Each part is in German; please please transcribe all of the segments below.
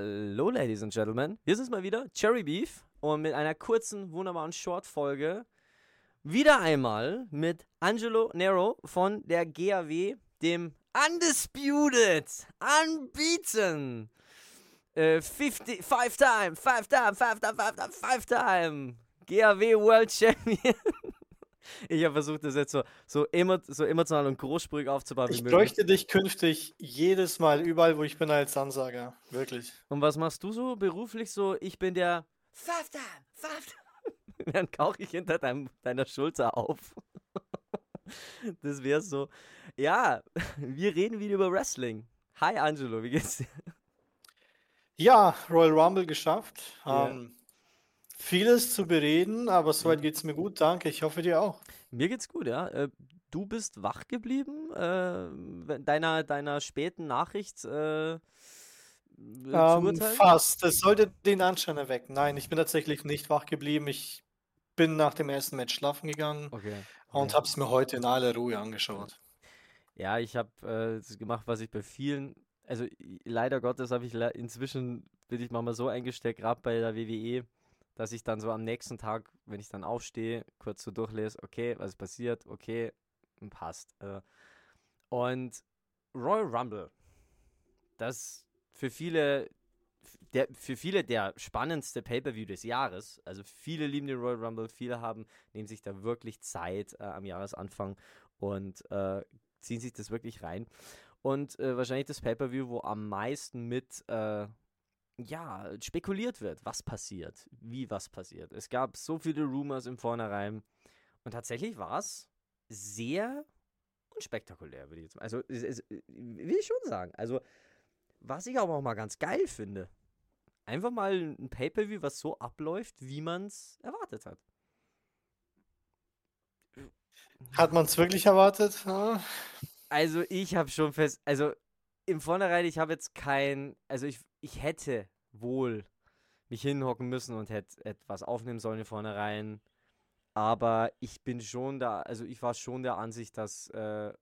Hallo, Ladies and Gentlemen. Hier es mal wieder Cherry Beef und mit einer kurzen, wunderbaren Short-Folge wieder einmal mit Angelo Nero von der GAW, dem Undisputed, Unbeaten, äh, 50, Five Time, Five Time, Five Time, Five Time, Five Time, GAW World Champion. Ich habe versucht, das jetzt so, so, emo, so emotional und großspurig aufzubauen. Ich bräuchte dich künftig jedes Mal, überall, wo ich bin, als Ansager. Wirklich. Und was machst du so beruflich so? Ich bin der Five Time. Dann kauche ich hinter deinem, deiner Schulter auf. Das wäre so. Ja, wir reden wieder über Wrestling. Hi Angelo, wie geht's dir? Ja, Royal Rumble geschafft. Yeah. Ähm, Vieles zu bereden, aber soweit geht es mir gut, danke. Ich hoffe dir auch. Mir geht's gut, ja. Äh, du bist wach geblieben, äh, deiner, deiner späten Nachricht äh, ähm, fast. Es sollte den Anschein erwecken. Nein, ich bin tatsächlich nicht wach geblieben. Ich bin nach dem ersten Match schlafen gegangen okay. und habe es mir heute in aller Ruhe angeschaut. Ja, ich habe äh, gemacht, was ich bei vielen, also leider Gottes habe ich inzwischen, bin ich mal so eingesteckt, gerade bei der WWE, dass ich dann so am nächsten Tag, wenn ich dann aufstehe, kurz so durchlese, okay, was passiert, okay, passt. Äh. Und Royal Rumble, das für viele, der, für viele der spannendste Pay-Per-View des Jahres. Also viele lieben den Royal Rumble, viele haben, nehmen sich da wirklich Zeit äh, am Jahresanfang und äh, ziehen sich das wirklich rein. Und äh, wahrscheinlich das Pay-Per-View, wo am meisten mit äh, ja, spekuliert wird, was passiert, wie was passiert. Es gab so viele Rumors im Vornherein und tatsächlich war es sehr unspektakulär, würde ich jetzt mal. Also, es, es, will ich schon sagen. Also, was ich aber auch mal ganz geil finde, einfach mal ein Pay-Per-View, was so abläuft, wie man es erwartet hat. Hat man es wirklich erwartet? Also, ich habe schon fest, also im Vornherein, ich habe jetzt kein, also ich, ich hätte wohl mich hinhocken müssen und hätte etwas aufnehmen sollen im Vornherein. Aber ich bin schon da, also ich war schon der Ansicht, dass, äh,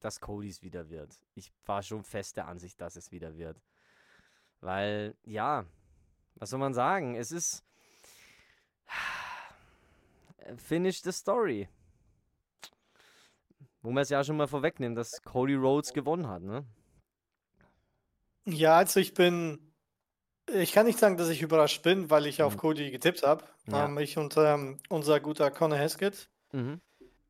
dass Codys wieder wird. Ich war schon fest der Ansicht, dass es wieder wird. Weil, ja, was soll man sagen? Es ist. Finish the story. Wo man es ja schon mal vorwegnehmen, dass Cody Rhodes gewonnen hat, ne? Ja, also ich bin ich kann nicht sagen, dass ich überrascht bin, weil ich auf mhm. Cody getippt habe. Ja. Ähm, ich und ähm, unser guter Conor Heskett. Mhm.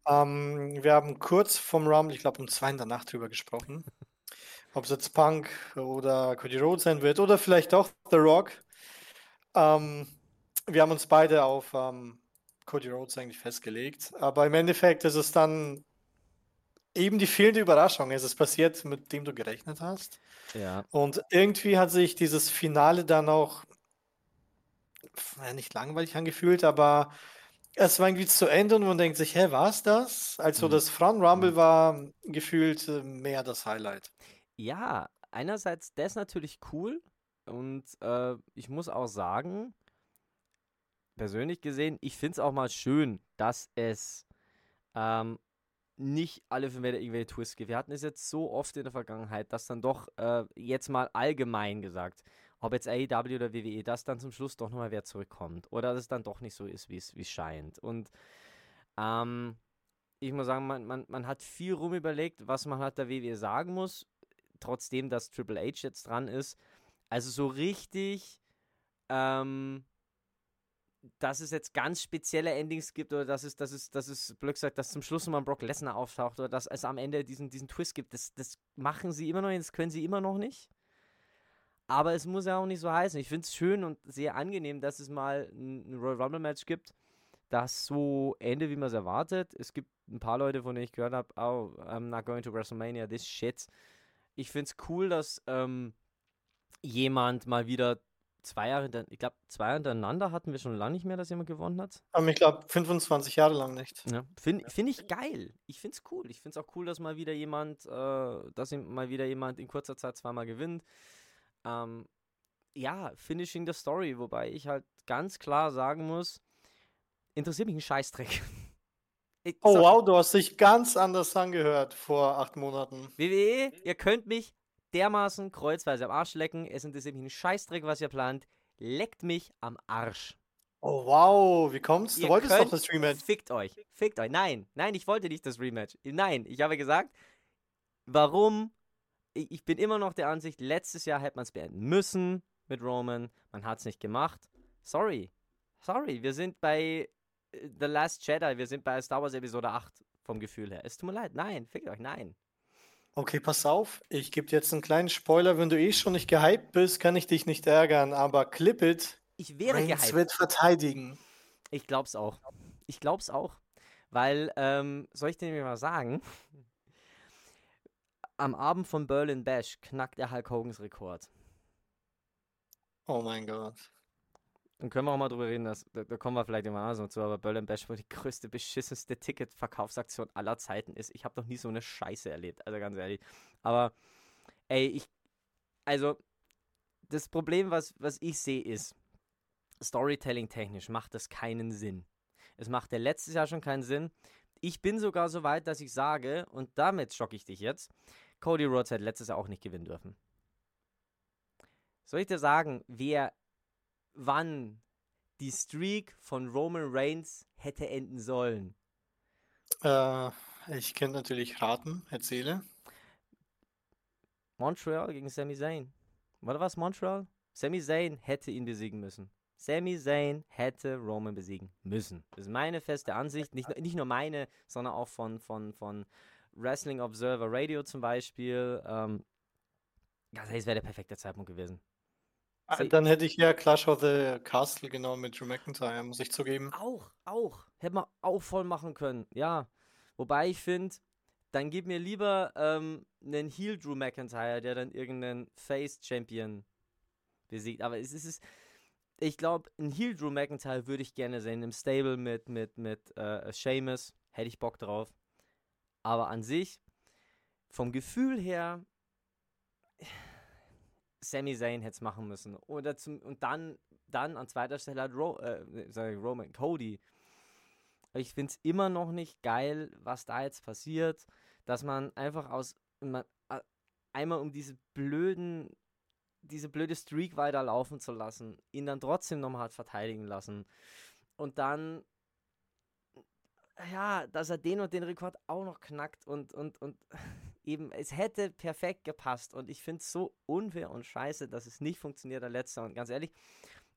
Ähm, wir haben kurz vom Rumble, ich glaube um zwei in der Nacht drüber gesprochen. Ob es jetzt Punk oder Cody Rhodes sein wird oder vielleicht auch The Rock. Ähm, wir haben uns beide auf ähm, Cody Rhodes eigentlich festgelegt. Aber im Endeffekt ist es dann eben die fehlende Überraschung. Es ist passiert, mit dem du gerechnet hast. Ja. Und irgendwie hat sich dieses Finale dann auch nicht langweilig angefühlt, aber es war irgendwie zu Ende und man denkt sich, hä, war es das? Also mhm. das Frauen Rumble mhm. war gefühlt äh, mehr das Highlight. Ja, einerseits das natürlich cool und äh, ich muss auch sagen, persönlich gesehen, ich finde es auch mal schön, dass es ähm, nicht alle für Meter irgendwelche Twists gibt. Wir hatten es jetzt so oft in der Vergangenheit, dass dann doch äh, jetzt mal allgemein gesagt, ob jetzt AEW oder WWE, dass dann zum Schluss doch nochmal wer zurückkommt. Oder dass es dann doch nicht so ist, wie es scheint. Und ähm, ich muss sagen, man, man, man hat viel rum überlegt, was man halt der WWE sagen muss, trotzdem, dass Triple H jetzt dran ist. Also so richtig ähm, dass es jetzt ganz spezielle Endings gibt oder dass es, dass es, dass es, blöd gesagt, dass zum Schluss nochmal Brock Lesnar auftaucht oder dass es am Ende diesen, diesen Twist gibt. Das, das machen sie immer noch nicht, das können sie immer noch nicht. Aber es muss ja auch nicht so heißen. Ich finde es schön und sehr angenehm, dass es mal ein, Royal Rumble Match gibt, das so endet, wie man es erwartet. Es gibt ein paar Leute, von denen ich gehört habe, oh, I'm not going to WrestleMania, this shit. Ich finde es cool, dass ähm, jemand mal wieder zwei Jahre, ich glaube, zwei Jahre hintereinander hatten wir schon lange nicht mehr, dass jemand gewonnen hat. Aber ich glaube, 25 Jahre lang nicht. Ja. Finde find ich geil. Ich finde es cool. Ich finde es auch cool, dass mal wieder jemand, äh, dass mal wieder jemand in kurzer Zeit zweimal gewinnt. Ähm, ja, Finishing the Story, wobei ich halt ganz klar sagen muss, interessiert mich ein Scheißdreck. Ich, oh wow, du hast dich ganz anders angehört vor acht Monaten. WWE, ihr könnt mich dermaßen kreuzweise am Arsch lecken. Es interessiert mich ein Scheißdreck, was ihr plant. Leckt mich am Arsch. Oh wow, wie kommt's? Du Ihr wolltest doch könnt- das Rematch. Fickt euch. Fickt euch. Nein, nein, ich wollte nicht das Rematch. Nein, ich habe gesagt, warum? Ich ich bin immer noch der Ansicht, letztes Jahr hätte man es beenden müssen mit Roman. Man hat es nicht gemacht. Sorry. Sorry, wir sind bei äh, The Last Jedi. Wir sind bei Star Wars Episode 8 vom Gefühl her. Es tut mir leid. Nein, fickt euch. Nein. Okay, pass auf. Ich gebe dir jetzt einen kleinen Spoiler. Wenn du eh schon nicht gehypt bist, kann ich dich nicht ärgern. Aber Clip It, Ich wäre Reigns gehypt. wird verteidigen. Ich glaub's auch. Ich glaub's auch. Weil, ähm, soll ich dir mal sagen? Am Abend von Berlin Bash knackt er Hulk Hogans Rekord. Oh mein Gott. Dann können wir auch mal drüber reden, dass, da, da kommen wir vielleicht immer noch zu, aber Berlin Bash wohl die größte, beschissenste Ticketverkaufsaktion aller Zeiten ist. Ich habe noch nie so eine Scheiße erlebt, also ganz ehrlich. Aber, ey, ich, also, das Problem, was, was ich sehe, ist, Storytelling-technisch macht das keinen Sinn. Es machte letztes Jahr schon keinen Sinn. Ich bin sogar so weit, dass ich sage, und damit schocke ich dich jetzt, Cody Rhodes hätte letztes Jahr auch nicht gewinnen dürfen. Soll ich dir sagen, wer wann die Streak von Roman Reigns hätte enden sollen? Äh, ich könnte natürlich raten, erzähle. Montreal gegen Sami Zayn. Oder was Montreal? Sami Zayn hätte ihn besiegen müssen. Sami Zayn hätte Roman besiegen müssen. Das ist meine feste Ansicht. Nicht, nur- nicht nur meine, sondern auch von, von, von Wrestling Observer Radio zum Beispiel. Ähm, ganz ehrlich, es wäre der perfekte Zeitpunkt gewesen. Sie- Dann hätte ich ja Clash of the Castle genommen mit Drew McIntyre, muss ich zugeben. Auch, auch. Hätte man auch voll machen können, ja. Wobei ich finde, dann gib mir lieber ähm, einen Heel Drew McIntyre, der dann irgendeinen Face Champion besiegt. Aber es ist, es ich glaube, ein Heel Drew McIntyre würde ich gerne sehen im Stable mit, mit, mit äh, Sheamus. Hätte ich Bock drauf. Aber an sich, vom Gefühl her, Sami Zayn hätte es machen müssen. Oder zum, und dann, dann an zweiter Stelle hat Ro, äh, ich, Roman Cody. Ich finde es immer noch nicht geil, was da jetzt passiert, dass man einfach aus man, einmal um diese blöden, diese blöde Streak weiterlaufen zu lassen, ihn dann trotzdem nochmal hat verteidigen lassen und dann ja, dass er den und den Rekord auch noch knackt und, und, und eben, es hätte perfekt gepasst und ich finde es so unfair und scheiße, dass es nicht funktioniert, der letzte und ganz ehrlich,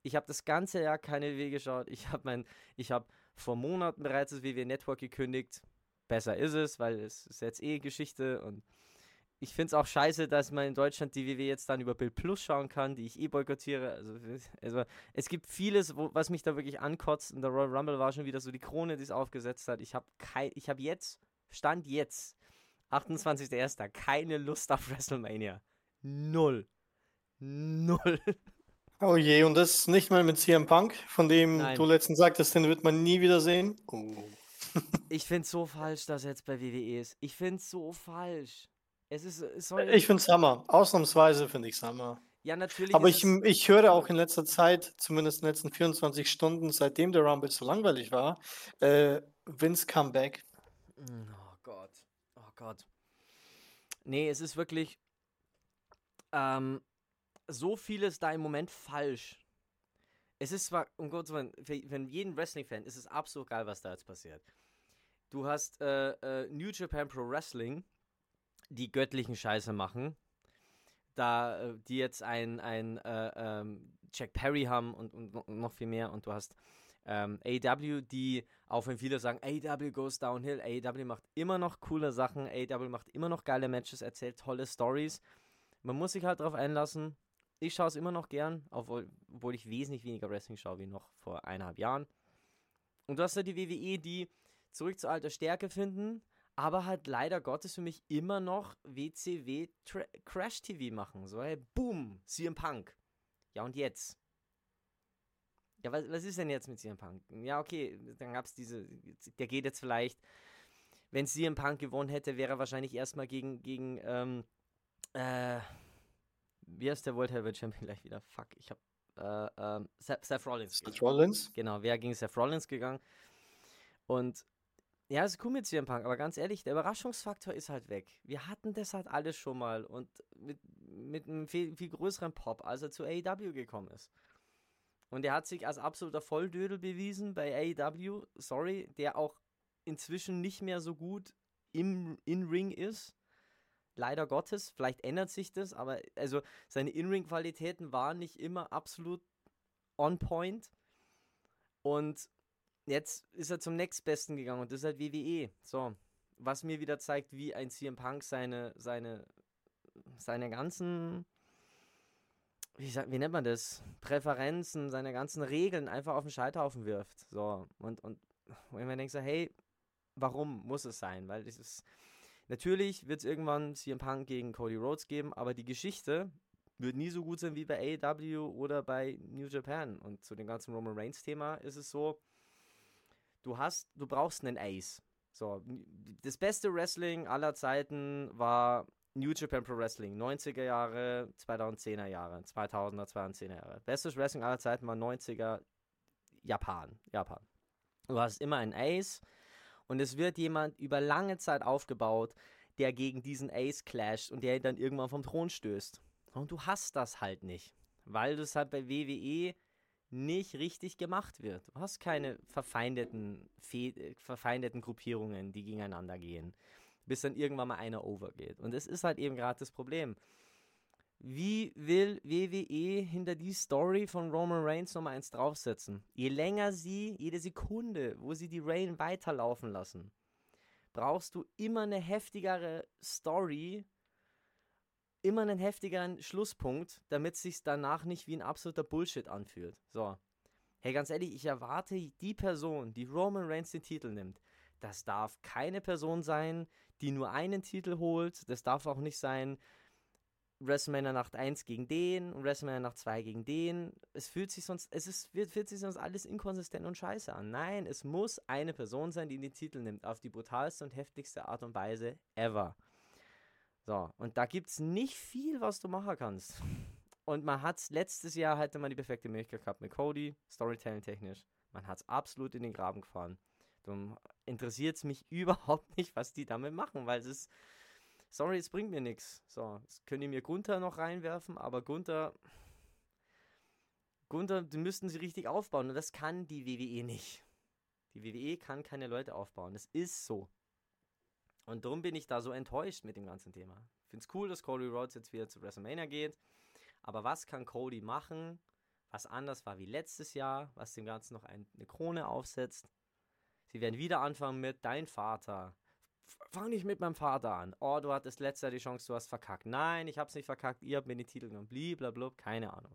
ich habe das ganze Jahr keine WWE geschaut, ich habe mein, ich habe vor Monaten bereits das WWE Network gekündigt, besser ist es, weil es ist jetzt eh Geschichte und ich finde es auch scheiße, dass man in Deutschland die WWE jetzt dann über Bild Plus schauen kann, die ich eh boykottiere. Also, also es gibt vieles, wo, was mich da wirklich ankotzt. Und der Royal Rumble war schon wieder so die Krone, die es aufgesetzt hat. Ich habe ich habe jetzt, Stand jetzt, 28.01. keine Lust auf WrestleMania. Null. Null. Oh je, und das nicht mal mit CM Punk, von dem Nein. du letztens sagtest, den wird man nie wieder sehen. Oh. Ich finde es so falsch, dass er jetzt bei WWE ist. Ich finde es so falsch. Es ist, es Ich finde Summer. Ausnahmsweise finde ich Summer. ja natürlich. Aber ich, es, ich höre auch in letzter Zeit, zumindest in den letzten 24 Stunden, seitdem der Rumble so langweilig war, äh, Vince Comeback. Oh Gott. Nee, es ist wirklich ähm, so vieles da im Moment falsch. Es ist zwar, um Gottes Willen, für, für jeden Wrestling-Fan ist es absolut geil, was da jetzt passiert. Du hast äh, äh, New Japan Pro Wrestling, die göttlichen Scheiße machen. Da, äh, die jetzt ein, ein äh, ähm, Jack Perry haben und, und noch viel mehr. Und du hast ähm, AW, die, auch wenn viele sagen, AW goes downhill, AW macht immer noch coole Sachen, AW macht immer noch geile Matches, erzählt tolle Stories. Man muss sich halt darauf einlassen. Ich schaue es immer noch gern, obwohl, obwohl ich wesentlich weniger Wrestling schaue wie noch vor eineinhalb Jahren. Und du hast ja die WWE, die zurück zur alter Stärke finden, aber halt leider Gottes für mich immer noch WCW Tra Crash TV machen. So, hey, boom, CM Punk. Ja, und jetzt? Ja, was, was ist denn jetzt mit CM Punk? Ja, okay, dann gab es diese, der geht jetzt vielleicht, wenn CM Punk gewonnen hätte, wäre er wahrscheinlich erstmal gegen, gegen, ähm, äh, wie heißt der World Heavyweight Champion gleich wieder? Fuck, ich hab, äh, ähm, Seth, Seth Rollins. Seth Rollins. Genau, wäre gegen Seth Rollins gegangen. Und ja, ist cool mit CM Punk, aber ganz ehrlich, der Überraschungsfaktor ist halt weg. Wir hatten das halt alles schon mal und mit, mit einem viel, viel größeren Pop, als er zu AEW gekommen ist. Und er hat sich als absoluter Volldödel bewiesen bei AEW, sorry, der auch inzwischen nicht mehr so gut im In-Ring ist. Leider Gottes, vielleicht ändert sich das, aber also seine In-Ring-Qualitäten waren nicht immer absolut on point. Und jetzt ist er zum nächstbesten gegangen und das ist halt WWE. So, was mir wieder zeigt, wie ein CM Punk seine, seine, seine ganzen, wie, sag, wie nennt man das, Präferenzen, seine ganzen Regeln einfach auf den Scheiterhaufen wirft. So, und, und wenn man denkt so, hey, warum muss es sein? Weil es ist, natürlich wird es irgendwann CM Punk gegen Cody Rhodes geben, aber die Geschichte wird nie so gut sein wie bei AEW oder bei New Japan. Und zu dem ganzen Roman Reigns Thema ist es so, du hast, du brauchst einen Ace. So, das beste Wrestling aller Zeiten war New Japan Pro Wrestling, 90er Jahre, 2010er Jahre, 2000er, 2010er Jahre. Bestes Wrestling aller Zeiten war 90er Japan, Japan. Du hast immer einen Ace und es wird jemand über lange Zeit aufgebaut, der gegen diesen Ace clasht und der dann irgendwann vom Thron stößt. Und du hast das halt nicht, weil das halt bei WWE nicht richtig gemacht wird. Du hast keine verfeindeten, Fe verfeindeten Gruppierungen, die gegeneinander gehen, bis dann irgendwann mal einer overgeht. Und das ist halt eben gerade das Problem. Wie will WWE hinter die Story von Roman Reigns Nummer eins draufsetzen? Je länger sie, jede Sekunde, wo sie die Reign weiterlaufen lassen, brauchst du immer eine heftigere Story, immer einen heftigeren Schlusspunkt, damit es sich danach nicht wie ein absoluter Bullshit anfühlt. So. Hey, ganz ehrlich, ich erwarte die Person, die Roman Reigns den Titel nimmt. Das darf keine Person sein, die nur einen Titel holt. Das darf auch nicht sein, WrestleMania Nacht 1 gegen den und WrestleMania Nacht 2 gegen den. Es fühlt sich sonst, es ist, fühlt sich sonst alles inkonsistent und scheiße an. Nein, es muss eine Person sein, die den Titel nimmt. Auf die brutalste und heftigste Art und Weise ever. So, und da gibt es nicht viel, was du machen kannst. Und man hat es letztes Jahr hatte man die perfekte Möglichkeit gehabt mit Cody, Storytelling technisch. Man hat es absolut in den Graben gefahren. Darum interessiert es mich überhaupt nicht, was die damit machen, weil es ist, sorry, es bringt mir nichts. So, jetzt können die mir Gunther noch reinwerfen, aber Gunther, Gunther, die müssten sie richtig aufbauen und das kann die WWE nicht. Die WWE kann keine Leute aufbauen. Das ist so. Und darum bin ich da so enttäuscht mit dem ganzen Thema. Ich finde es cool, dass Cody Rhodes jetzt wieder zu WrestleMania geht. Aber was kann Cody machen, was anders war wie letztes Jahr, was dem Ganzen noch ein, eine Krone aufsetzt? Sie werden wieder anfangen mit dein Vater. Fang nicht mit meinem Vater an. Oh, du hattest letztes Jahr die Chance, du hast verkackt. Nein, ich hab's nicht verkackt, ihr habt mir den Titel genommen. Blablabla, keine Ahnung.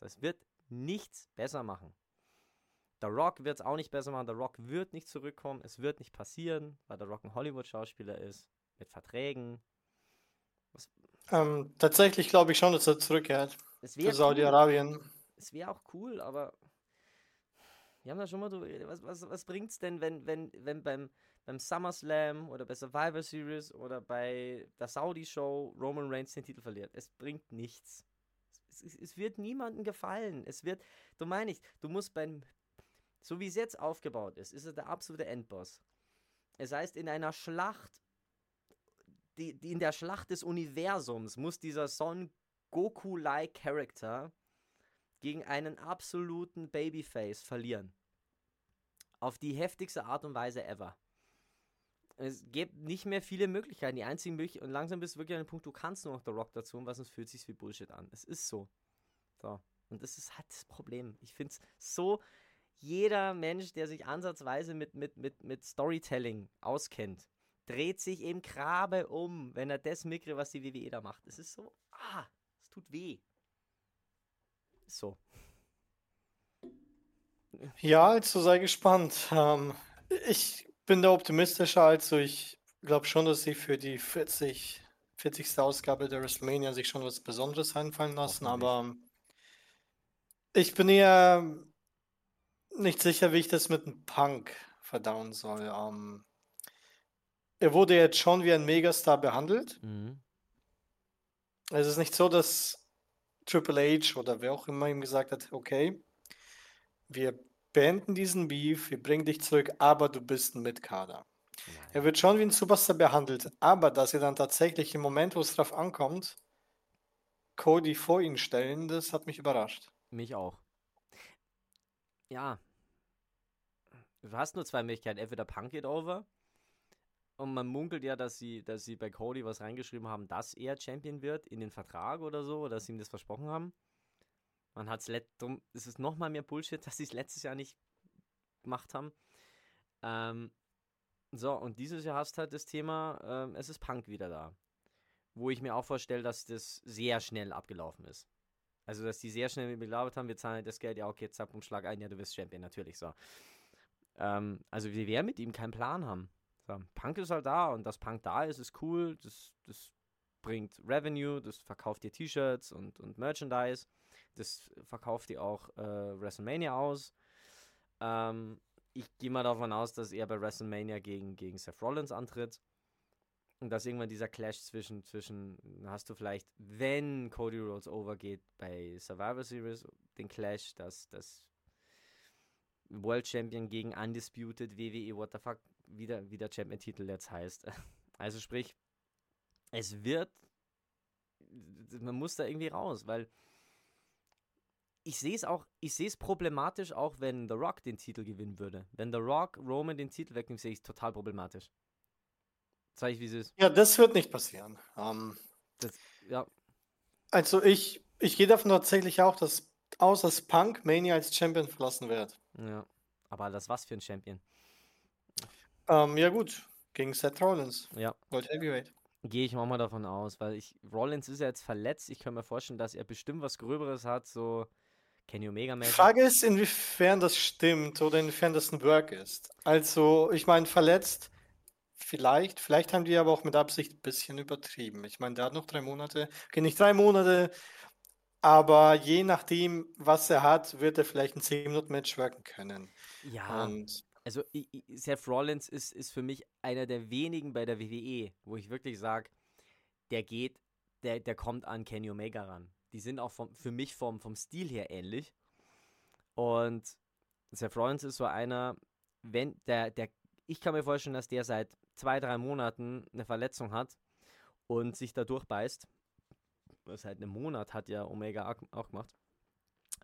Das heißt, es wird nichts besser machen. The Rock wird es auch nicht besser machen. The Rock wird nicht zurückkommen. Es wird nicht passieren, weil The Rock ein Hollywood-Schauspieler ist. Mit Verträgen. Ähm, tatsächlich glaube ich schon, dass er zurückkehrt. Für Saudi-Arabien. Cool. Es wäre auch cool, aber wir haben da schon mal drüber Was, was, was bringt es denn, wenn, wenn, wenn beim, beim SummerSlam oder bei Survivor Series oder bei der Saudi-Show Roman Reigns den Titel verliert? Es bringt nichts. Es, es, es wird niemandem gefallen. Es wird, du meinst, du musst beim so wie es jetzt aufgebaut ist, ist es der absolute Endboss. Es heißt, in einer Schlacht, die, die in der Schlacht des Universums muss dieser Son Goku-like Character gegen einen absoluten Babyface verlieren. Auf die heftigste Art und Weise ever. Es gibt nicht mehr viele Möglichkeiten. Die einzigen Möglichkeiten, und langsam bist du wirklich an dem Punkt, du kannst nur noch The Rock dazu, und was sonst fühlt sich wie Bullshit an. Es ist so. So. Und das ist halt das Problem. Ich finde es so jeder Mensch, der sich ansatzweise mit, mit, mit, mit Storytelling auskennt, dreht sich im Grabe um, wenn er das mitkriegt, was die WWE da macht. Es ist so, ah, es tut weh. So. Ja, also sei gespannt. Ähm, ich bin da optimistischer, also ich glaube schon, dass sie für die 40, 40. Ausgabe der WrestleMania sich schon was Besonderes einfallen lassen, aber ich bin eher nicht sicher, wie ich das mit dem Punk verdauen soll. Ähm, er wurde jetzt schon wie ein Megastar behandelt. Mhm. Es ist nicht so, dass Triple H oder wer auch immer ihm gesagt hat, okay, wir beenden diesen Beef, wir bringen dich zurück, aber du bist ein Mitkader. Er wird schon wie ein Superstar behandelt, aber dass er dann tatsächlich im Moment, wo es drauf ankommt, Cody vor ihn stellen, das hat mich überrascht. Mich auch. Ja. Du hast nur zwei Möglichkeiten. Entweder Punk geht over und man munkelt ja, dass sie, dass sie bei Cody was reingeschrieben haben, dass er Champion wird in den Vertrag oder so, dass sie ihm das versprochen haben. Man hat es drum, es ist nochmal mehr Bullshit, dass sie es letztes Jahr nicht gemacht haben. Ähm, so, und dieses Jahr hast du halt das Thema, ähm, es ist Punk wieder da. Wo ich mir auch vorstelle, dass das sehr schnell abgelaufen ist. Also, dass die sehr schnell geglaubt haben, wir zahlen das Geld, ja, okay, zack, um Schlag ein, ja, du bist Champion, natürlich so. Ähm, also, wir werden mit ihm keinen Plan haben. Punk ist halt da und dass Punk da ist, ist cool. Das, das bringt Revenue, das verkauft dir T-Shirts und, und Merchandise. Das verkauft dir auch äh, WrestleMania aus. Ähm, ich gehe mal davon aus, dass er bei WrestleMania gegen, gegen Seth Rollins antritt. Und dass irgendwann dieser Clash zwischen, zwischen, hast du vielleicht, wenn Cody Rhodes overgeht bei Survivor Series, den Clash, dass das World Champion gegen Undisputed WWE, what the fuck, wieder, wie der Champion-Titel jetzt heißt. Also sprich, es wird, man muss da irgendwie raus, weil ich sehe es auch, ich sehe es problematisch, auch wenn The Rock den Titel gewinnen würde. Wenn The Rock Roman den Titel wegnimmt, sehe ich es total problematisch. Zeige ich, wie es ist. Ja, das wird nicht passieren. Ähm, das, ja. Also ich, ich gehe davon tatsächlich auch dass, aus, dass Punk Mania als Champion verlassen wird. Ja, aber das was für ein Champion? Ähm, ja, gut. Gegen Seth Rollins. Ja. World Heavyweight. Gehe ich auch mal davon aus, weil ich, Rollins ist ja jetzt verletzt. Ich kann mir vorstellen, dass er bestimmt was Gröberes hat, so Kenny Omega Die Frage ist, inwiefern das stimmt oder inwiefern das ein Work ist. Also, ich meine, verletzt, vielleicht, vielleicht haben die aber auch mit Absicht ein bisschen übertrieben. Ich meine, der hat noch drei Monate, okay, nicht drei Monate, aber je nachdem, was er hat, wird er vielleicht ein 10-Minuten-Match worken können. Ja. Und also Seth Rollins ist, ist für mich einer der wenigen bei der WWE, wo ich wirklich sage, der geht, der, der kommt an Kenny Omega ran. Die sind auch vom, für mich vom, vom Stil her ähnlich. Und Seth Rollins ist so einer, wenn der, der, ich kann mir vorstellen, dass der seit zwei, drei Monaten eine Verletzung hat und sich da durchbeißt. Seit einem Monat hat ja Omega auch gemacht.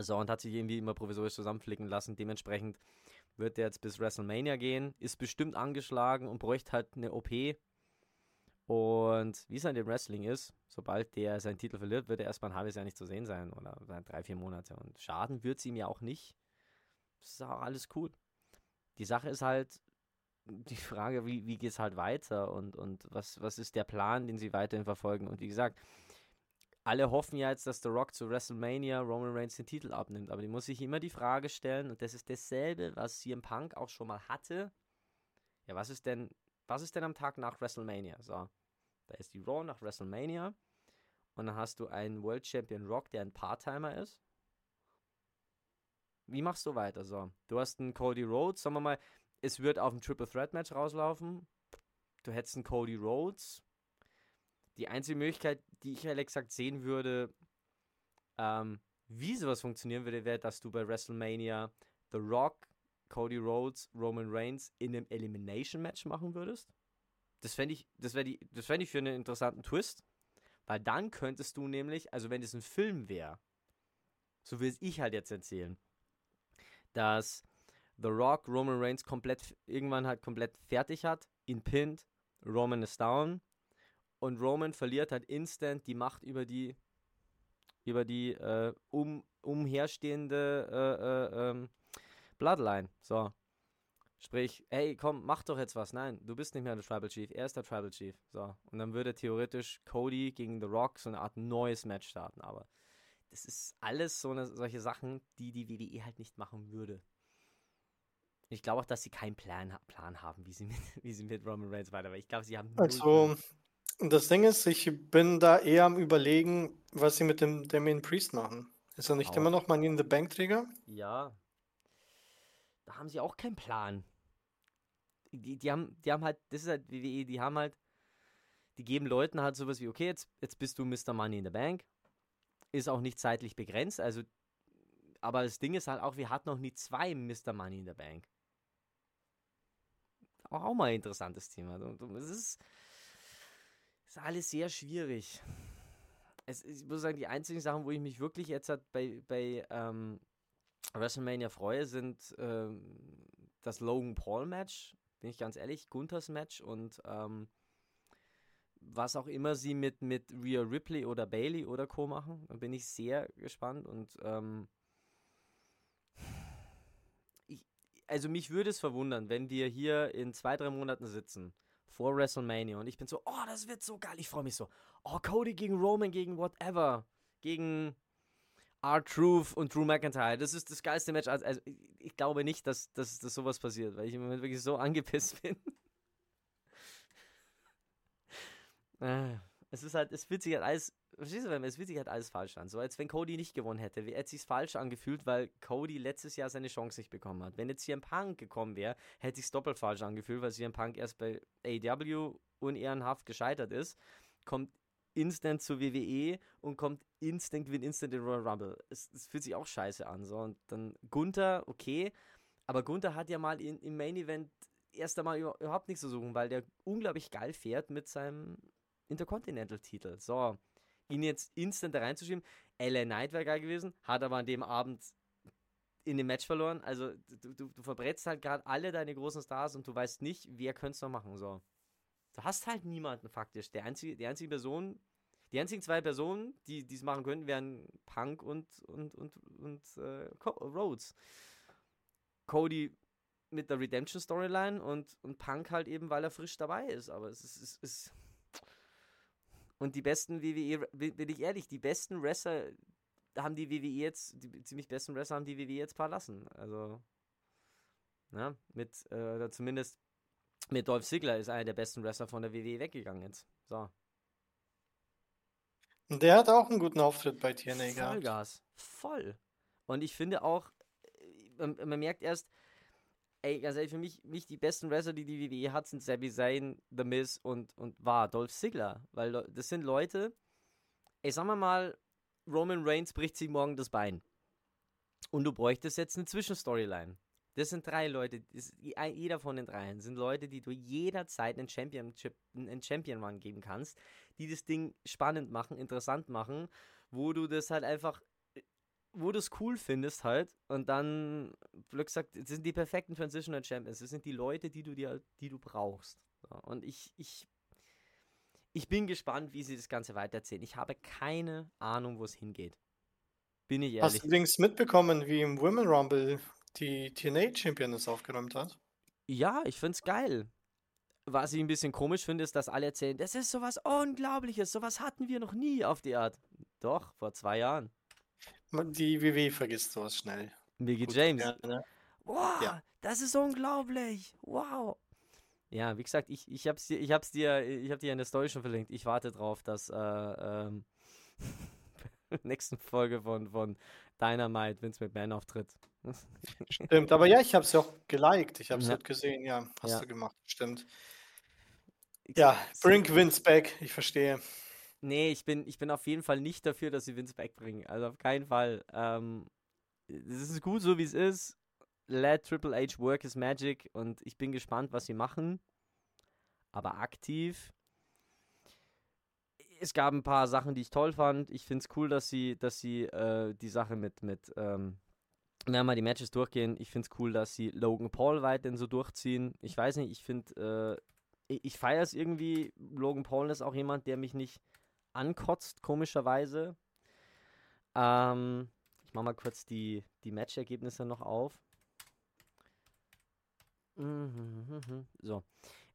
So, und hat sich irgendwie immer provisorisch zusammenflicken lassen. Dementsprechend wird der jetzt bis WrestleMania gehen, ist bestimmt angeschlagen und bräuchte halt eine OP. Und wie es an dem Wrestling ist, sobald der seinen Titel verliert, wird er erstmal ein halbes Jahr nicht zu sehen sein oder drei, vier Monate. Und schaden wird es ihm ja auch nicht. Das ist auch alles cool. Die Sache ist halt die Frage, wie, wie geht es halt weiter und, und was, was ist der Plan, den sie weiterhin verfolgen. Und wie gesagt, alle hoffen ja jetzt, dass The Rock zu WrestleMania Roman Reigns den Titel abnimmt. Aber die muss sich immer die Frage stellen, und das ist dasselbe, was CM Punk auch schon mal hatte. Ja, was ist denn, was ist denn am Tag nach WrestleMania? So, da ist die Raw nach WrestleMania. Und dann hast du einen World Champion Rock, der ein Part-Timer ist. Wie machst du weiter? So, du hast einen Cody Rhodes, sagen wir mal, es wird auf ein Triple Threat Match rauslaufen. Du hättest einen Cody Rhodes, die einzige Möglichkeit, die ich ehrlich gesagt sehen würde, ähm, wie sowas funktionieren würde, wäre, dass du bei WrestleMania The Rock, Cody Rhodes, Roman Reigns in einem Elimination Match machen würdest. Das fände ich, das wäre das fände ich für einen interessanten Twist, weil dann könntest du nämlich, also wenn es ein Film wäre, so will ich halt jetzt erzählen, dass The Rock Roman Reigns komplett irgendwann halt komplett fertig hat, ihn pinnt, Roman ist down, und Roman verliert halt instant die Macht über die über die äh, um, umherstehende äh, äh, ähm, Bloodline. So. Sprich, hey, komm, mach doch jetzt was. Nein, du bist nicht mehr der Tribal Chief, er ist der Tribal Chief. So. Und dann würde theoretisch Cody gegen The Rock so eine Art neues Match starten. Aber das ist alles so eine, solche Sachen, die die WWE halt nicht machen würde. Ich glaube auch, dass sie keinen Plan, Plan haben, wie sie, mit, wie sie mit Roman Reigns weiter. Ich glaube, sie haben. Also, das Ding ist, ich bin da eher am Überlegen, was sie mit dem Damien Priest machen. Ist er nicht auch. immer noch Money in the Bank Träger? Ja. Da haben sie auch keinen Plan. Die, die, haben, die haben halt, das ist halt WWE, die haben halt, die geben Leuten halt sowas wie, okay, jetzt, jetzt bist du Mr. Money in the Bank. Ist auch nicht zeitlich begrenzt, also, aber das Ding ist halt auch, wir hatten noch nie zwei Mr. Money in the Bank. Auch, auch mal ein interessantes Thema. Es ist, ist alles sehr schwierig. es, ich muss sagen, die einzigen Sachen, wo ich mich wirklich jetzt halt bei, bei ähm, WrestleMania freue, sind ähm, das Logan Paul Match, bin ich ganz ehrlich, Gunthers Match und ähm, was auch immer sie mit, mit Rhea Ripley oder Bailey oder Co. machen. Da bin ich sehr gespannt und ähm, ich, also mich würde es verwundern, wenn wir hier in zwei, drei Monaten sitzen vor WrestleMania und ich bin so, oh, das wird so geil, ich freue mich so. Oh, Cody gegen Roman gegen whatever, gegen R-Truth und Drew McIntyre. Das ist das geilste Match. Also, ich, ich glaube nicht, dass, dass, dass sowas passiert, weil ich im Moment wirklich so angepisst bin. Äh, es ist halt, es fühlt sich halt alles, verstehst du, es fühlt sich halt alles falsch an. So als wenn Cody nicht gewonnen hätte. Hätte sich falsch angefühlt, weil Cody letztes Jahr seine Chance nicht bekommen hat. Wenn jetzt CM Punk gekommen wäre, hätte sich doppelt falsch angefühlt, weil CM Punk erst bei AEW unehrenhaft gescheitert ist, kommt instant zu WWE und kommt instant, gewinnt instant in Royal Rumble. Es, es, fühlt sich auch scheiße an. So. Und dann Gunther, okay, aber Gunther hat ja mal in, im Main Event erst einmal überhaupt nichts zu suchen, weil der unglaublich geil fährt mit seinem Intercontinental-Titel. So, ihn jetzt instant da reinzuschieben. LA Knight wäre geil gewesen, hat aber an dem Abend in dem Match verloren. Also, du, du, du verbrätst halt gerade alle deine großen Stars und du weißt nicht, wer könnte es noch machen. So. Du hast halt niemanden faktisch. Der einzige, die einzige Person, die einzigen zwei Personen, die es machen könnten, wären Punk und, und, und, und äh, Rhodes. Cody mit der Redemption Storyline und, und Punk halt eben, weil er frisch dabei ist. Aber es ist, es ist und die besten WWE, bin ich ehrlich, die besten Wrestler haben die WWE jetzt, die ziemlich besten Wrestler haben die WWE jetzt verlassen. Also, na, mit, äh, oder zumindest mit Dolph Ziggler ist einer der besten Wrestler von der WWE weggegangen jetzt. So. Und der hat auch einen guten Auftritt bei TNA gehabt. Vollgas. Voll. Und ich finde auch, äh, man, man merkt erst, ey, ganz ehrlich, für mich, mich die besten Wrestler, die die WWE hat, sind Sami Zayn, The Miz und, und war Dolph Ziggler. Weil das sind Leute, ey, sagen wir mal, Roman Reigns bricht sich morgen das Bein. Und du bräuchtest jetzt eine Zwischenstoryline. Das sind drei Leute, das, jeder von den dreien sind Leute, die du jederzeit einen Championship, einen Champion Run geben kannst, die das Ding spannend machen, interessant machen, wo du das halt einfach wo du es cool findest halt und dann, Glück gesagt, das sind die perfekten Transitional Champions. Das sind die Leute, die du dir, die du brauchst. Und ich, ich, ich bin gespannt, wie sie das Ganze weitererzählen. Ich habe keine Ahnung, wo es hingeht. Bin ich ehrlich. Hast du übrigens mitbekommen, wie im Women Rumble die TNA Championess aufgeräumt hat? Ja, ich find's geil. Was ich ein bisschen komisch finde, ist, dass alle erzählen, das ist sowas Unglaubliches, sowas hatten wir noch nie auf die Art. Doch, vor zwei Jahren. Die WW vergisst sowas schnell. Mickey James. Gerne. Wow, ja. das ist unglaublich. Wow. Ja, wie gesagt, ich, ich hab's dir, ich hab's dir, ich hab dir eine Story schon verlinkt. Ich warte drauf, dass äh, ähm, nächsten Folge von, von Dynamite Vince McMahon auftritt. Stimmt, aber ja, ich hab's ja auch geliked. Ich hab's ja. halt gesehen, ja, hast ja. du gemacht, stimmt. Ja, bring Vince back, ich verstehe. Nee, ich bin, ich bin auf jeden Fall nicht dafür, dass sie Vince wegbringen. Also auf keinen Fall. Ähm, es ist gut so, wie es ist. Let Triple H work his magic und ich bin gespannt, was sie machen. Aber aktiv. Es gab ein paar Sachen, die ich toll fand. Ich finde es cool, dass sie, dass sie äh, die Sache mit, mit ähm, wenn wir mal die Matches durchgehen, ich finde es cool, dass sie Logan Paul weiterhin so durchziehen. Ich weiß nicht, ich finde, äh, ich, ich feiere es irgendwie. Logan Paul ist auch jemand, der mich nicht ankotzt, komischerweise. Ähm, ich mache mal kurz die, die Matchergebnisse noch auf. So.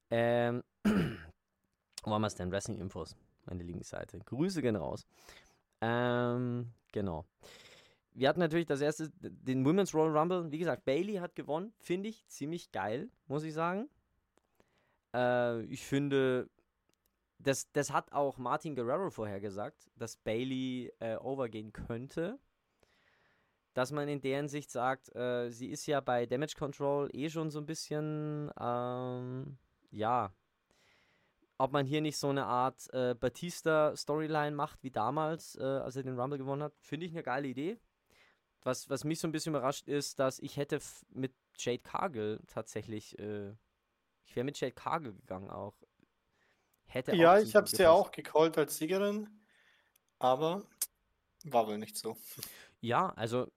Ähm, wo haben wir es denn? Wrestling-Infos, meine linke Seite. Grüße gehen raus. Ähm, genau. Wir hatten natürlich das erste, den Women's Royal Rumble. Wie gesagt, Bailey hat gewonnen. Finde ich ziemlich geil, muss ich sagen. Äh, ich finde, das, das hat auch Martin Guerrero vorher gesagt, dass Bailey äh, overgehen könnte. Dass man in deren Sicht sagt, äh, sie ist ja bei Damage Control eh schon so ein bisschen, ähm, ja, ob man hier nicht so eine Art äh, Batista-Storyline macht wie damals, äh, als er den Rumble gewonnen hat, finde ich eine geile Idee. Was, was mich so ein bisschen überrascht ist, dass ich hätte mit Jade Cargill tatsächlich, äh, ich wäre mit Jade Cargill gegangen auch. Hätte ja, ich habe es dir auch gecallt als Siegerin. aber war wohl nicht so. Ja, also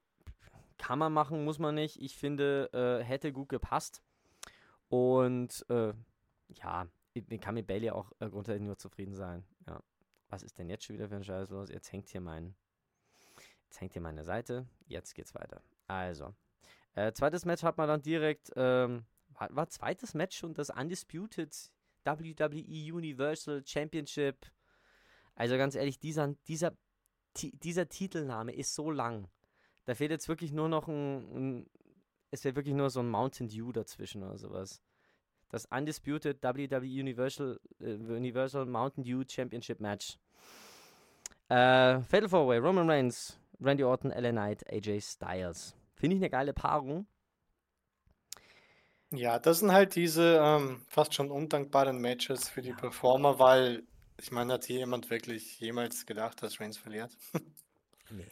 kann man machen, muss man nicht. Ich finde, äh, hätte gut gepasst. Und äh, ja, ich kann mit Bailey auch äh, grundsätzlich nur zufrieden sein. Ja. Was ist denn jetzt schon wieder für ein Scheiß los? Jetzt hängt hier mein. Jetzt hängt hier meine Seite. Jetzt geht's weiter. Also. Äh, zweites Match hat man dann direkt. Ähm, war, war zweites Match und das Undisputed WWE Universal Championship. Also ganz ehrlich, dieser, dieser, dieser Titelname ist so lang. Da fehlt jetzt wirklich nur noch ein, ein es wäre wirklich nur so ein Mountain Dew dazwischen oder sowas. Das Undisputed WWE Universal, äh, Universal Mountain Dew Championship Match. Äh, Fatal 4-Way, Roman Reigns, Randy Orton, LA Knight, AJ Styles. Finde ich eine geile Paarung. Ja, das sind halt diese ähm, fast schon undankbaren Matches für die ja. Performer, weil ich meine, hat hier jemand wirklich jemals gedacht, dass Reigns verliert? nee.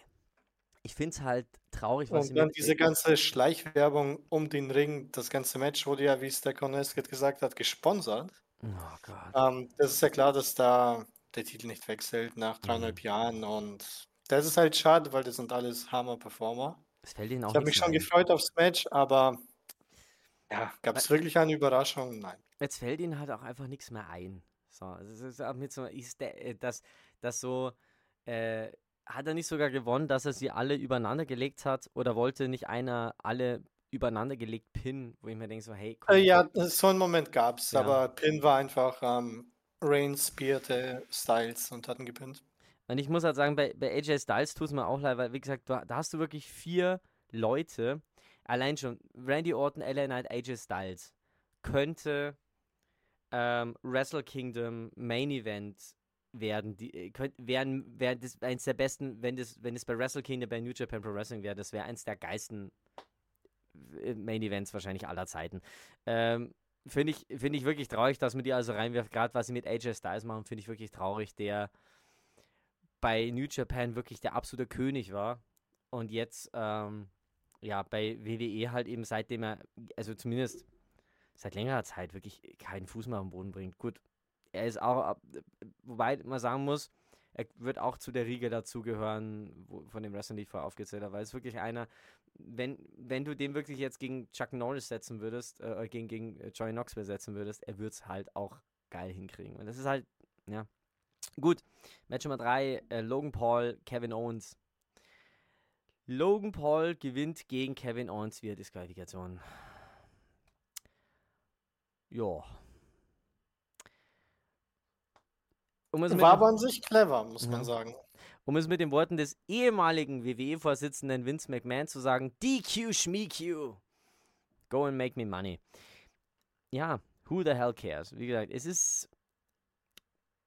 Ich finde es halt traurig, was Und dann diese ganze Schleichwerbung um den Ring, das ganze Match wurde ja, wie es der Cornelius gesagt hat, gesponsert. Oh Gott. Ähm, das ist ja klar, dass da der Titel nicht wechselt nach dreieinhalb mhm. Jahren und das ist halt schade, weil das sind alles Hammer-Performer. Das fällt ihnen auch Ich habe mich schon ein. gefreut aufs Match, aber ja, gab es wirklich eine Überraschung? Nein. Jetzt fällt ihnen halt auch einfach nichts mehr ein. So, es ist auch mit so, ist der, äh, das, das so, äh, hat er nicht sogar gewonnen, dass er sie alle übereinander gelegt hat oder wollte nicht einer alle übereinander gelegt Pin, wo ich mir denke so, hey, komm, äh, Ja, so einen Moment gab es, ja. aber Pin war einfach ähm, Reigns spearte Styles und hat ihn gepinnt. Und ich muss halt sagen, bei, bei AJ Styles tut es mir auch leid, weil, wie gesagt, da hast du wirklich vier Leute, allein schon Randy Orton, LA Knight, AJ Styles, könnte ähm, Wrestle Kingdom Main Event werden. Die äh, könnt, wären, wären das eins der besten, wenn das, wenn es bei Wrestle Kingdom bei New Japan Pro Wrestling wäre, das wäre eins der geilsten äh, Main Events wahrscheinlich aller Zeiten. Ähm, finde ich, find ich wirklich traurig, dass man die also reinwirft. Gerade was sie mit AJ Styles machen, finde ich wirklich traurig, der bei New Japan wirklich der absolute König war und jetzt ähm, ja bei WWE halt eben seitdem er, also zumindest seit längerer Zeit wirklich keinen Fuß mehr am Boden bringt. Gut, er ist auch, wobei man sagen muss, er wird auch zu der Riege dazugehören, von dem Wrestling, die ich vorher aufgezählt habe, weil es wirklich einer, wenn, wenn du den wirklich jetzt gegen Chuck Norris setzen würdest, äh, gegen, gegen Joey Knoxville setzen würdest, er würde es halt auch geil hinkriegen. Und das ist halt, ja. Gut, Match Nummer 3, äh, Logan Paul, Kevin Owens. Logan Paul gewinnt gegen Kevin Owens via Disqualifikation. Ja. Um War aber an sich clever, muss man sagen. Um es mit den Worten des ehemaligen WWE-Vorsitzenden Vince McMahon zu sagen, DQ Schmeeq. Go and make me money. Ja, who the hell cares? Wie gesagt, es ist.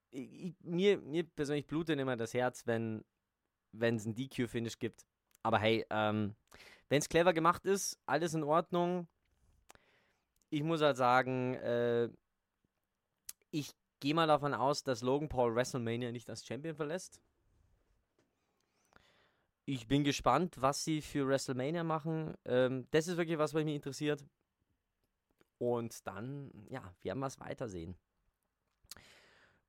Ich, mir, mir persönlich blutet immer das Herz, wenn es ein DQ-Finish gibt. Aber hey, ähm, wenn es clever gemacht ist, alles in Ordnung ich muss halt sagen, äh, ich gehe mal davon aus, dass Logan Paul WrestleMania nicht als Champion verlässt. Ich bin gespannt, was sie für WrestleMania machen. Ähm, das ist wirklich was, was mich interessiert. Und dann, ja, werden wir es weitersehen.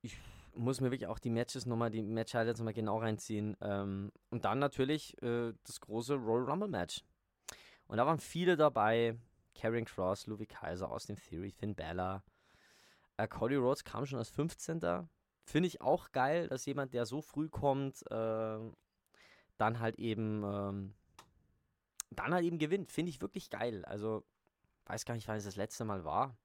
Ich muss mir wirklich auch die Matches nochmal, die Match-Highlights nochmal genau reinziehen. Ähm, und dann natürlich äh, das große Royal Rumble Match. Und da waren viele dabei. Karen Cross, Louis Kaiser, Austin Theory, Finn Balor. Äh, Cody Rhodes kam schon als 15. Finde ich auch geil, dass jemand, der so früh kommt, äh, dann halt eben ähm, dann halt eben gewinnt. Finde ich wirklich geil. Also, weiß gar nicht, wann es das letzte Mal war.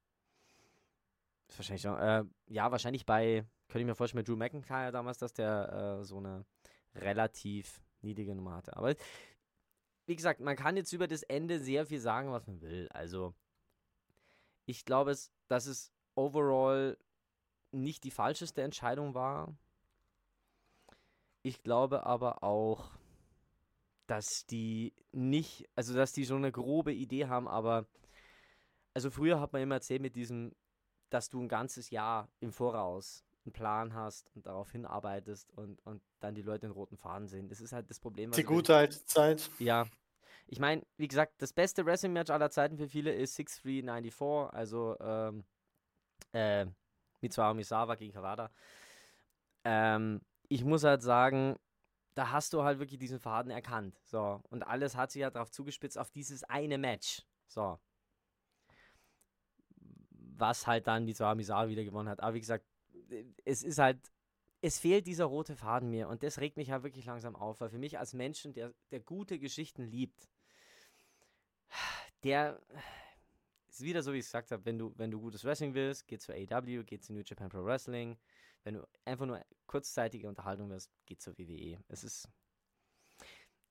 Wahrscheinlich äh, ja, wahrscheinlich bei, könnte ich mir vorstellen, mit Drew McIntyre damals, dass der äh, so eine relativ niedrige Nummer hatte. Aber wie gesagt, man kann jetzt über das Ende sehr viel sagen, was man will. Also, ich glaube, es, dass es overall nicht die falscheste Entscheidung war. Ich glaube aber auch, dass die nicht, also dass die so eine grobe Idee haben, aber also früher hat man immer erzählt mit diesem, dass du ein ganzes Jahr im Voraus einen Plan hast und darauf hinarbeitest und, und dann die Leute den roten Faden sehen. Das ist halt das Problem. Die gute alte Zeit. Ja. Ich meine, wie gesagt, das beste Wrestling-Match aller Zeiten für viele ist 6-3-94, also ähm, äh, Mitsuharu Misawa gegen Kawada. Ähm, ich muss halt sagen, da hast du halt wirklich diesen Faden erkannt. So. Und alles hat sich ja darauf zugespitzt, auf dieses eine Match. So. Was halt dann Misawa Misawa wieder gewonnen hat. Aber wie gesagt, es ist halt, es fehlt dieser rote Faden mir. Und das regt mich halt wirklich langsam auf. Weil für mich als Menschen, der, der gute Geschichten liebt, der ist wieder so, wie ich es gesagt habe, wenn du, wenn du gutes Wrestling willst, geh zu AEW, geh zu New Japan Pro Wrestling. Wenn du einfach nur kurzzeitige Unterhaltung willst, geh zur WWE. Es ist.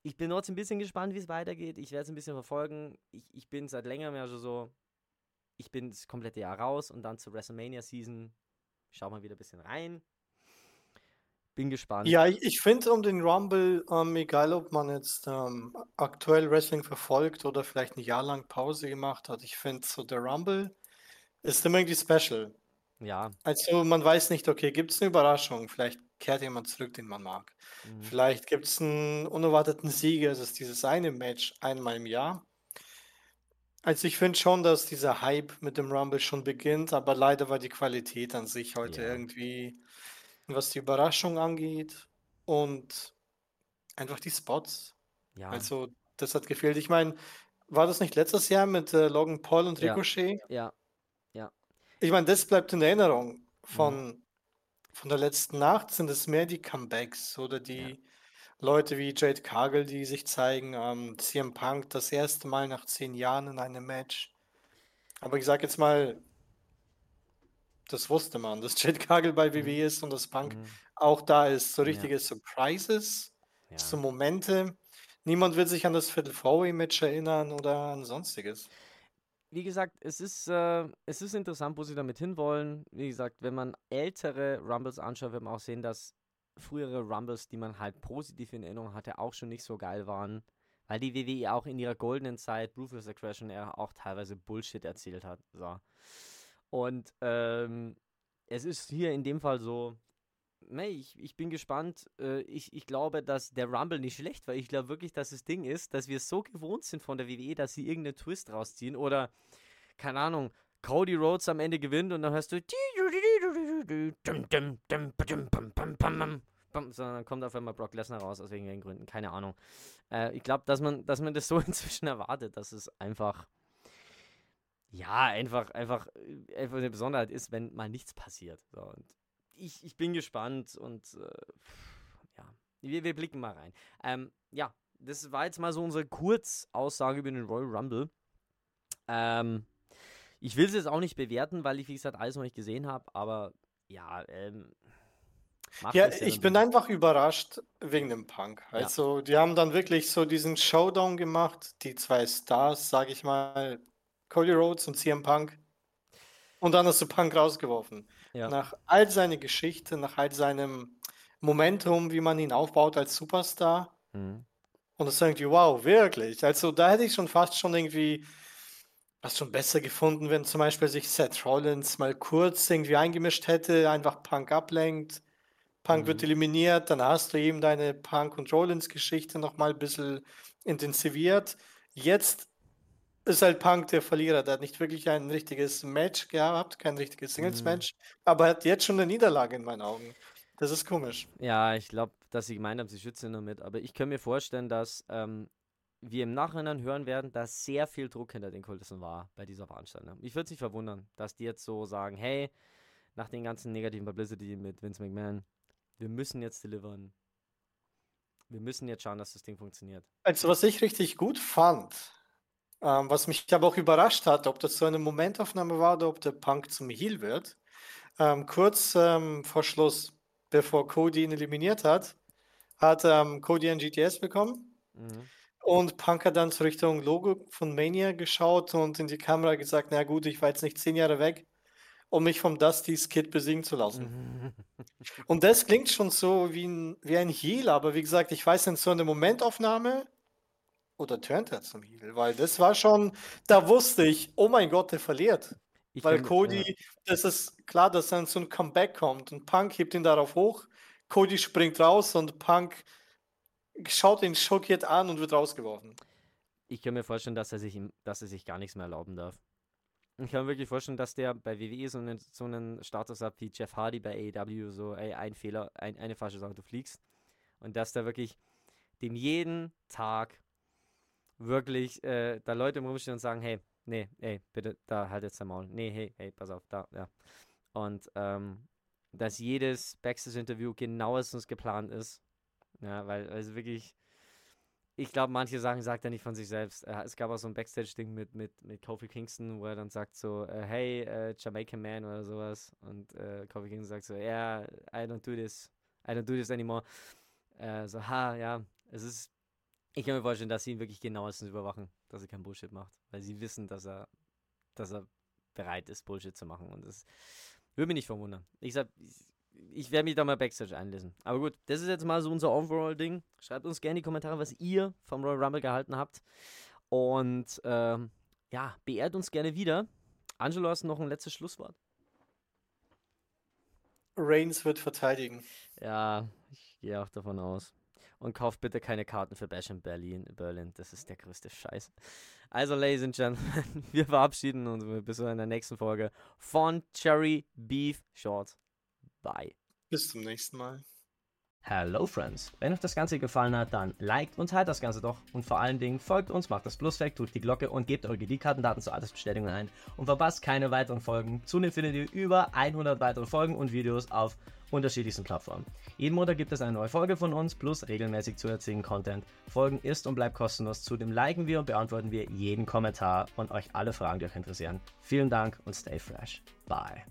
Ich bin trotzdem ein bisschen gespannt, wie es weitergeht. Ich werde es ein bisschen verfolgen. Ich, ich bin seit längerem ja schon so. Ich bin das komplette Jahr raus und dann zur WrestleMania Season. Schau mal wieder ein bisschen rein. Bin gespannt. Ja, ich, ich finde um den Rumble, ähm, egal ob man jetzt ähm, aktuell Wrestling verfolgt oder vielleicht ein Jahr lang Pause gemacht hat, ich finde so der Rumble ist immer irgendwie special. Ja. Also man weiß nicht, okay, gibt es eine Überraschung? Vielleicht kehrt jemand zurück, den man mag. Mhm. Vielleicht gibt es einen unerwarteten Sieger. Es ist dieses eine Match einmal im Jahr. Also ich finde schon, dass dieser Hype mit dem Rumble schon beginnt, aber leider war die Qualität an sich heute ja. irgendwie was die Überraschung angeht und einfach die Spots. Ja. Also, das hat gefehlt. Ich meine, war das nicht letztes Jahr mit äh, Logan Paul und Ricochet? Ja. ja. Ich meine, das bleibt in Erinnerung von, mhm. von der letzten Nacht. Sind es mehr die Comebacks oder die ja. Leute wie Jade Cargill, die sich zeigen? Ähm, CM Punk das erste Mal nach zehn Jahren in einem Match. Aber ich sag jetzt mal, das wusste man, dass Jade Kagel bei WWE mhm. ist und das Punk mhm. auch da ist. So richtige ja. Surprises, ja. so Momente. Niemand will sich an das Viertel VW-Match erinnern oder an sonstiges. Wie gesagt, es ist, äh, es ist interessant, wo sie damit hinwollen. Wie gesagt, wenn man ältere Rumbles anschaut, wird man auch sehen, dass frühere Rumbles, die man halt positiv in Erinnerung hatte, auch schon nicht so geil waren. Weil die WWE auch in ihrer goldenen Zeit, Ruthless Aggression, ja auch teilweise Bullshit erzählt hat. So. Und ähm, es ist hier in dem Fall so, nee, ich, ich bin gespannt. Äh, ich, ich glaube, dass der Rumble nicht schlecht war. Ich glaube wirklich, dass das Ding ist, dass wir so gewohnt sind von der WWE, dass sie irgendeinen Twist rausziehen oder, keine Ahnung, Cody Rhodes am Ende gewinnt und dann hörst du sondern kommt auf einmal Brock Lesnar raus, aus irgendwelchen Gründen, keine Ahnung. Äh, ich glaube, dass man, dass man das so inzwischen erwartet, dass es einfach ja, einfach, einfach, äh, einfach eine Besonderheit ist, wenn mal nichts passiert. So, und ich, ich bin gespannt und äh, ja, wir, wir blicken mal rein. Ähm, ja, das war jetzt mal so unsere Kurzaussage über den Royal Rumble. Ähm, ich will es jetzt auch nicht bewerten, weil ich, wie gesagt, alles noch nicht gesehen habe, aber ja, ähm, ja, ich bin einfach überrascht wegen dem Punk. Also, ja. die haben dann wirklich so diesen Showdown gemacht, die zwei Stars, sage ich mal, Cody Rhodes und CM Punk. Und dann hast du Punk rausgeworfen. Ja. Nach all seiner Geschichte, nach all seinem Momentum, wie man ihn aufbaut als Superstar. Mhm. Und das ist irgendwie, wow, wirklich. Also da hätte ich schon fast schon irgendwie was schon besser gefunden, wenn zum Beispiel sich Seth Rollins mal kurz irgendwie eingemischt hätte, einfach Punk ablenkt. Punk mhm. wird eliminiert, dann hast du eben deine Punk- und Rollins-Geschichte nochmal ein bisschen intensiviert. Jetzt ist halt Punk der Verlierer. Der hat nicht wirklich ein richtiges Match gehabt, kein richtiges Singles-Match, mhm. aber hat jetzt schon eine Niederlage in meinen Augen. Das ist komisch. Ja, ich glaube, dass sie gemeint haben, sie schützen damit. Aber ich kann mir vorstellen, dass ähm, wir im Nachhinein hören werden, dass sehr viel Druck hinter den Kultissen war bei dieser Veranstaltung. Ich würde es nicht verwundern, dass die jetzt so sagen, hey, nach den ganzen negativen Publicity mit Vince McMahon, wir müssen jetzt delivern. Wir müssen jetzt schauen, dass das Ding funktioniert. Also was ich richtig gut fand, ähm, was mich aber auch überrascht hat, ob das so eine Momentaufnahme war oder ob der Punk zum Heal wird. Ähm, kurz ähm, vor Schluss, bevor Cody ihn eliminiert hat, hat ähm, Cody ein GTS bekommen. Mhm. Und Punk hat dann zur Richtung Logo von Mania geschaut und in die Kamera gesagt, na gut, ich war jetzt nicht zehn Jahre weg, um mich vom Dusty's Kid besiegen zu lassen. und das klingt schon so wie ein, wie ein Heal, aber wie gesagt, ich weiß nicht, so eine Momentaufnahme oder turnt er zum Heel? Weil das war schon, da wusste ich, oh mein Gott, der verliert. Ich Weil Cody, ja. das ist klar, dass dann so ein Comeback kommt und Punk hebt ihn darauf hoch. Cody springt raus und Punk schaut ihn schockiert an und wird rausgeworfen. Ich kann mir vorstellen, dass er sich, dass er sich gar nichts mehr erlauben darf. Ich kann mir wirklich vorstellen, dass der bei WWE so einen, so einen Status hat wie Jeff Hardy bei AEW, so, ey, ein Fehler, ein, eine falsche Sache, du fliegst. Und dass da wirklich dem jeden Tag wirklich äh, da Leute Rumstehen und sagen, hey, nee, ey, bitte, da halt jetzt der Maul. Nee, hey, hey, pass auf, da, ja. Und ähm, dass jedes Backstage-Interview genauestens geplant ist. Ja, weil also wirklich, ich glaube, manche Sachen sagt er nicht von sich selbst. Es gab auch so ein Backstage-Ding mit, mit, mit Kofi Kingston, wo er dann sagt so, äh, hey, äh, Jamaican Man oder sowas. Und äh, Kofi Kingston sagt so, yeah, I don't do this. I don't do this anymore. Äh, so, ha, ja, es ist, ich kann mir vorstellen, dass sie ihn wirklich genauestens überwachen, dass er kein Bullshit macht. Weil sie wissen, dass er, dass er bereit ist, Bullshit zu machen. Und das würde mich nicht verwundern. Ich sag, ich, ich werde mich da mal Backstage einlesen. Aber gut, das ist jetzt mal so unser Overall-Ding. Schreibt uns gerne in die Kommentare, was ihr vom Royal Rumble gehalten habt. Und ähm, ja, beehrt uns gerne wieder. Angelo, hast du noch ein letztes Schlusswort? Reigns wird verteidigen. Ja, ich gehe auch davon aus. Und kauft bitte keine Karten für Bash in Berlin. Berlin. Das ist der größte Scheiß. Also, Ladies and Gentlemen, wir verabschieden uns bis in der nächsten Folge von Cherry Beef Shorts. Bye. Bis zum nächsten Mal. Hello Friends! Wenn euch das Ganze gefallen hat, dann liked und teilt das Ganze doch und vor allen Dingen folgt uns, macht das Plus weg, drückt die Glocke und gebt eure GD-Kartendaten zur Altersbestätigung ein und verpasst keine weiteren Folgen. Zudem findet ihr über 100 weitere Folgen und Videos auf unterschiedlichsten Plattformen. Jeden Monat gibt es eine neue Folge von uns plus regelmäßig zu erzählen Content. Folgen ist und bleibt kostenlos. Zudem liken wir und beantworten wir jeden Kommentar und euch alle Fragen, die euch interessieren. Vielen Dank und stay fresh. Bye.